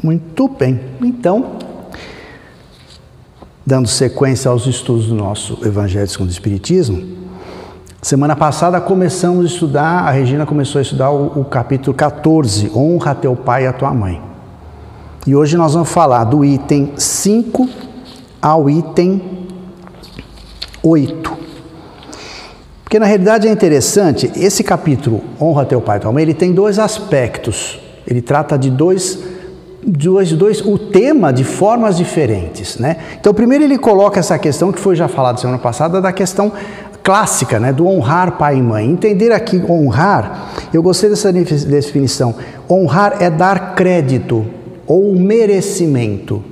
Muito bem. Então, dando sequência aos estudos do nosso Evangelho segundo o Espiritismo, semana passada começamos a estudar, a Regina começou a estudar o, o capítulo 14, Honra teu pai e a tua mãe. E hoje nós vamos falar do item 5 ao item 8. Porque na realidade é interessante, esse capítulo, Honra teu pai e tua mãe, ele tem dois aspectos. Ele trata de dois, dois, dois, o tema de formas diferentes. Né? Então, primeiro ele coloca essa questão que foi já falada semana passada, da questão clássica, né, do honrar pai e mãe. Entender aqui honrar, eu gostei dessa definição. Honrar é dar crédito ou merecimento.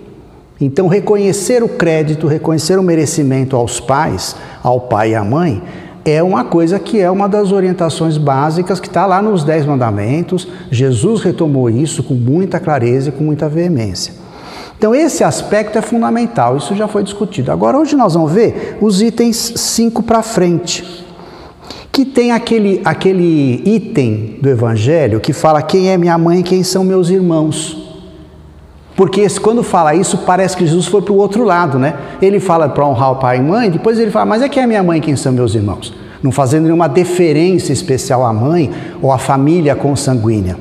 Então, reconhecer o crédito, reconhecer o merecimento aos pais, ao pai e à mãe, é uma coisa que é uma das orientações básicas que está lá nos Dez Mandamentos. Jesus retomou isso com muita clareza e com muita veemência. Então, esse aspecto é fundamental, isso já foi discutido. Agora, hoje nós vamos ver os itens 5 para frente, que tem aquele, aquele item do Evangelho que fala quem é minha mãe e quem são meus irmãos. Porque quando fala isso, parece que Jesus foi para o outro lado, né? Ele fala para honrar o pai e mãe, depois ele fala, mas é quem é minha mãe e quem são meus irmãos? Não fazendo nenhuma deferência especial à mãe ou à família consanguínea.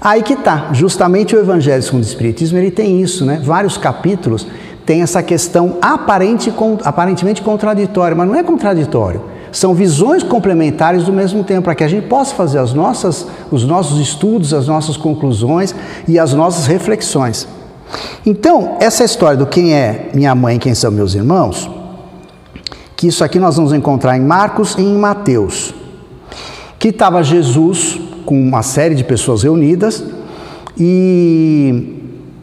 Aí que tá, justamente o Evangelho segundo o Espiritismo, ele tem isso, né? Vários capítulos tem essa questão aparente, aparentemente contraditória, mas não é contraditório. São visões complementares do mesmo tempo, para que a gente possa fazer as nossas, os nossos estudos, as nossas conclusões e as nossas reflexões. Então, essa história do quem é minha mãe e quem são meus irmãos, que isso aqui nós vamos encontrar em Marcos e em Mateus, que estava Jesus com uma série de pessoas reunidas e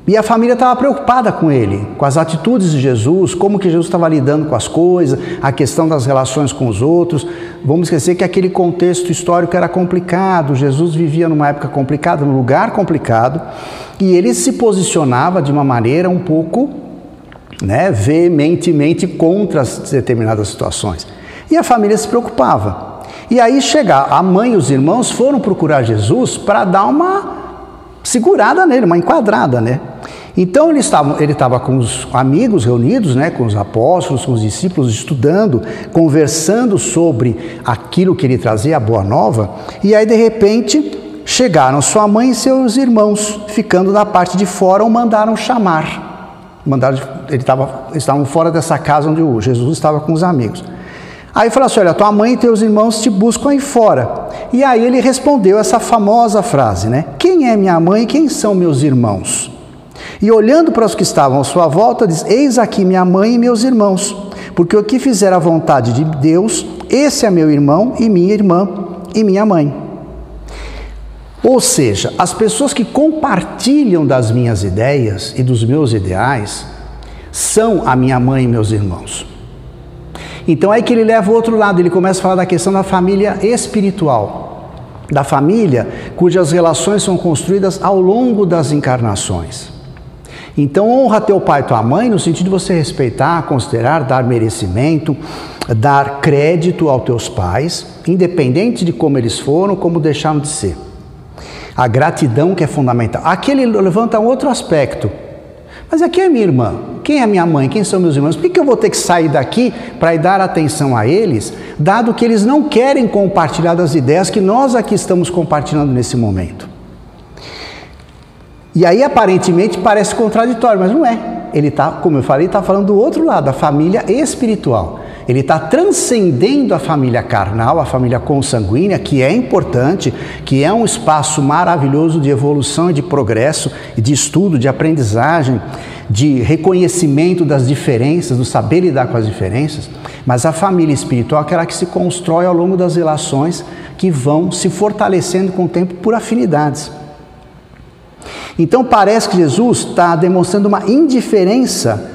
e a família estava preocupada com ele, com as atitudes de Jesus, como que Jesus estava lidando com as coisas, a questão das relações com os outros. Vamos esquecer que aquele contexto histórico era complicado, Jesus vivia numa época complicada, num lugar complicado, e ele se posicionava de uma maneira um pouco né, veementemente contra as determinadas situações. E a família se preocupava. E aí chegar, a mãe e os irmãos foram procurar Jesus para dar uma segurada nele, uma enquadrada, né? Então ele estava, ele estava com os amigos reunidos, né, com os apóstolos, com os discípulos, estudando, conversando sobre aquilo que ele trazia, a boa nova, e aí de repente chegaram sua mãe e seus irmãos, ficando na parte de fora, o mandaram chamar. Mandaram, ele estava, estavam fora dessa casa onde o Jesus estava com os amigos. Aí falou assim: Olha, tua mãe e teus irmãos te buscam aí fora. E aí ele respondeu essa famosa frase, né? Quem é minha mãe e quem são meus irmãos? E olhando para os que estavam à sua volta, diz: Eis aqui minha mãe e meus irmãos, porque o que fizer a vontade de Deus, esse é meu irmão e minha irmã e minha mãe. Ou seja, as pessoas que compartilham das minhas ideias e dos meus ideais são a minha mãe e meus irmãos. Então é que ele leva o outro lado, ele começa a falar da questão da família espiritual, da família cujas relações são construídas ao longo das encarnações. Então honra teu pai e tua mãe no sentido de você respeitar, considerar, dar merecimento, dar crédito aos teus pais, independente de como eles foram, como deixaram de ser. A gratidão que é fundamental. Aqui ele levanta outro aspecto. Mas aqui é minha irmã. Quem é minha mãe? Quem são meus irmãos? Por que eu vou ter que sair daqui para dar atenção a eles, dado que eles não querem compartilhar das ideias que nós aqui estamos compartilhando nesse momento? E aí aparentemente parece contraditório, mas não é. Ele está, como eu falei, está falando do outro lado, a família espiritual. Ele está transcendendo a família carnal, a família consanguínea, que é importante, que é um espaço maravilhoso de evolução e de progresso, de estudo, de aprendizagem, de reconhecimento das diferenças, do saber lidar com as diferenças, mas a família espiritual é aquela que se constrói ao longo das relações que vão se fortalecendo com o tempo por afinidades. Então parece que Jesus está demonstrando uma indiferença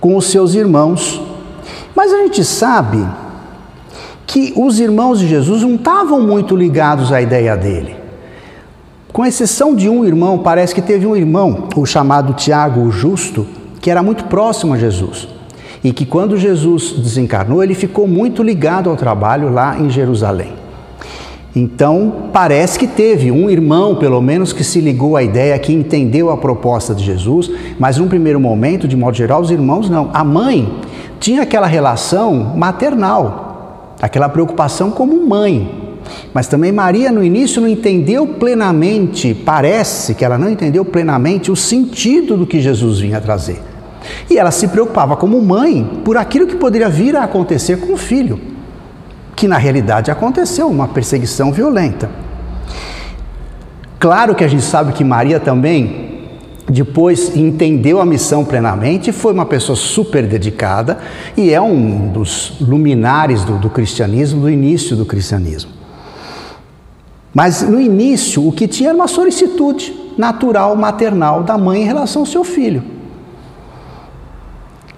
com os seus irmãos, mas a gente sabe que os irmãos de Jesus não estavam muito ligados à ideia dele. Com exceção de um irmão, parece que teve um irmão, o chamado Tiago o Justo, que era muito próximo a Jesus. E que quando Jesus desencarnou, ele ficou muito ligado ao trabalho lá em Jerusalém. Então, parece que teve um irmão, pelo menos, que se ligou à ideia, que entendeu a proposta de Jesus, mas num primeiro momento, de modo geral, os irmãos não. A mãe tinha aquela relação maternal, aquela preocupação como mãe. Mas também Maria, no início, não entendeu plenamente, parece que ela não entendeu plenamente o sentido do que Jesus vinha trazer. E ela se preocupava como mãe por aquilo que poderia vir a acontecer com o filho que na realidade aconteceu, uma perseguição violenta. Claro que a gente sabe que Maria também depois entendeu a missão plenamente, foi uma pessoa super dedicada e é um dos luminares do, do cristianismo, do início do cristianismo. Mas no início, o que tinha era uma solicitude natural, maternal da mãe em relação ao seu filho.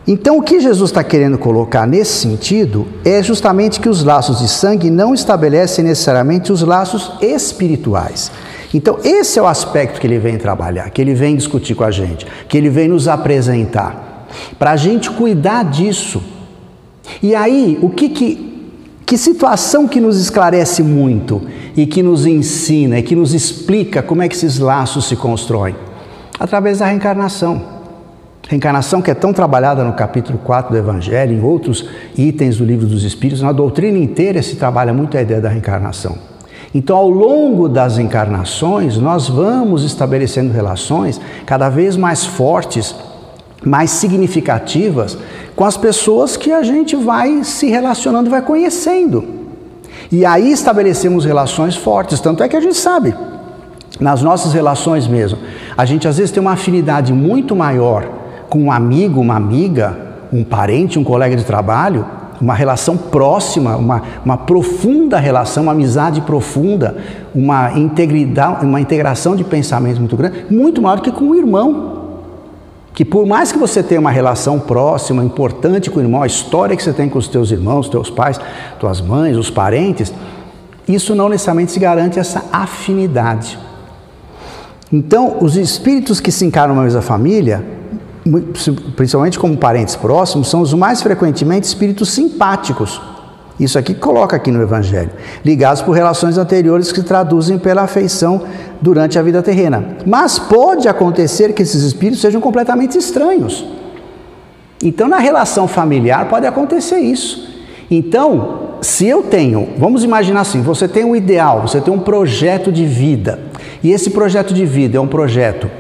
Então, o que Jesus está querendo colocar nesse sentido é justamente que os laços de sangue não estabelecem necessariamente os laços espirituais. Então, esse é o aspecto que ele vem trabalhar, que ele vem discutir com a gente, que ele vem nos apresentar, para a gente cuidar disso. E aí, o que, que, que situação que nos esclarece muito e que nos ensina e que nos explica como é que esses laços se constroem? Através da reencarnação. Reencarnação que é tão trabalhada no capítulo 4 do Evangelho, em outros itens do livro dos Espíritos, na doutrina inteira se trabalha muito a ideia da reencarnação. Então, ao longo das encarnações, nós vamos estabelecendo relações cada vez mais fortes, mais significativas com as pessoas que a gente vai se relacionando, vai conhecendo. E aí estabelecemos relações fortes, tanto é que a gente sabe, nas nossas relações mesmo, a gente às vezes tem uma afinidade muito maior com um amigo, uma amiga, um parente, um colega de trabalho, uma relação próxima, uma, uma profunda relação, uma amizade profunda, uma integridade, uma integração de pensamentos muito grande, muito maior do que com o irmão. Que por mais que você tenha uma relação próxima, importante com o irmão, a história que você tem com os teus irmãos, teus pais, tuas mães, os parentes, isso não necessariamente se garante essa afinidade. Então, os espíritos que se encaram numa mesma família, principalmente como parentes próximos, são os mais frequentemente espíritos simpáticos. Isso aqui coloca aqui no Evangelho, ligados por relações anteriores que traduzem pela afeição durante a vida terrena. Mas pode acontecer que esses espíritos sejam completamente estranhos. Então, na relação familiar pode acontecer isso. Então, se eu tenho, vamos imaginar assim, você tem um ideal, você tem um projeto de vida, e esse projeto de vida é um projeto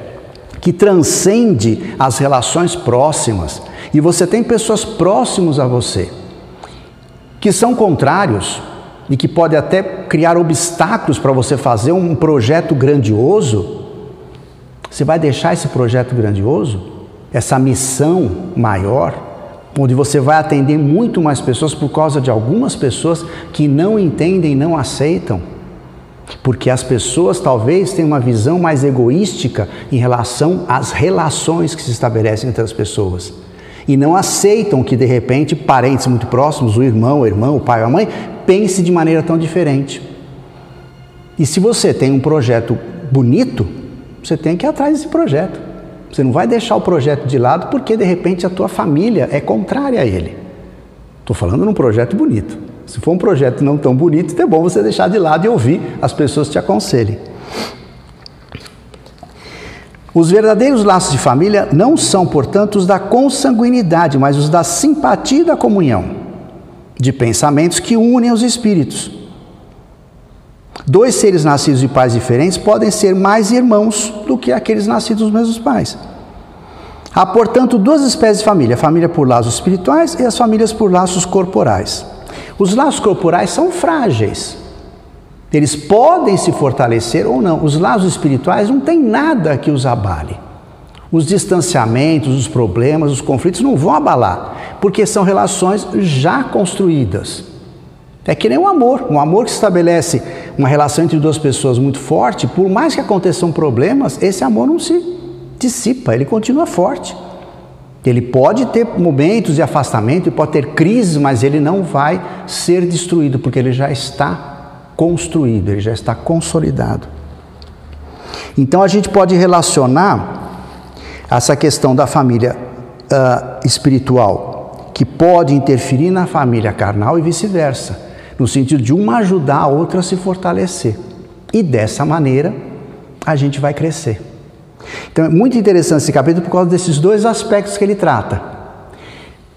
que transcende as relações próximas. E você tem pessoas próximas a você que são contrários e que podem até criar obstáculos para você fazer um projeto grandioso. Você vai deixar esse projeto grandioso, essa missão maior, onde você vai atender muito mais pessoas por causa de algumas pessoas que não entendem, não aceitam? Porque as pessoas talvez tenham uma visão mais egoística em relação às relações que se estabelecem entre as pessoas. E não aceitam que, de repente, parentes muito próximos, o irmão, a irmã, o pai ou a mãe, pense de maneira tão diferente. E se você tem um projeto bonito, você tem que ir atrás desse projeto. Você não vai deixar o projeto de lado porque, de repente, a tua família é contrária a ele. Estou falando num projeto bonito. Se for um projeto não tão bonito, é bom você deixar de lado e ouvir as pessoas te aconselhem. Os verdadeiros laços de família não são, portanto, os da consanguinidade, mas os da simpatia e da comunhão, de pensamentos que unem os espíritos. Dois seres nascidos de pais diferentes podem ser mais irmãos do que aqueles nascidos dos mesmos pais. Há, portanto, duas espécies de família: a família por laços espirituais e as famílias por laços corporais. Os laços corporais são frágeis. Eles podem se fortalecer ou não. Os laços espirituais não tem nada que os abale. Os distanciamentos, os problemas, os conflitos não vão abalar, porque são relações já construídas. É que nem o um amor. Um amor que estabelece uma relação entre duas pessoas muito forte, por mais que aconteçam problemas, esse amor não se dissipa, ele continua forte. Ele pode ter momentos de afastamento, pode ter crises, mas ele não vai ser destruído, porque ele já está construído, ele já está consolidado. Então a gente pode relacionar essa questão da família uh, espiritual, que pode interferir na família carnal e vice-versa. no sentido de uma ajudar a outra a se fortalecer. E dessa maneira a gente vai crescer. Então é muito interessante esse capítulo por causa desses dois aspectos que ele trata: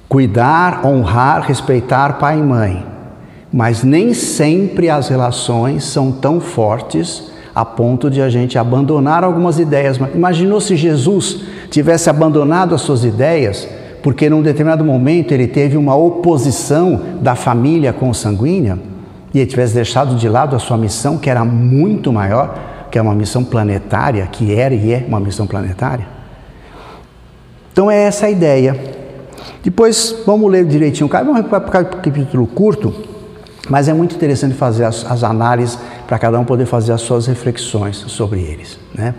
cuidar, honrar, respeitar pai e mãe. Mas nem sempre as relações são tão fortes a ponto de a gente abandonar algumas ideias. Imaginou se Jesus tivesse abandonado as suas ideias porque num determinado momento ele teve uma oposição da família consanguínea e ele tivesse deixado de lado a sua missão, que era muito maior, que é uma missão planetária, que era e é uma missão planetária. Então é essa a ideia. Depois vamos ler direitinho, vamos para o capítulo curto, mas é muito interessante fazer as, as análises para cada um poder fazer as suas reflexões sobre eles. Né?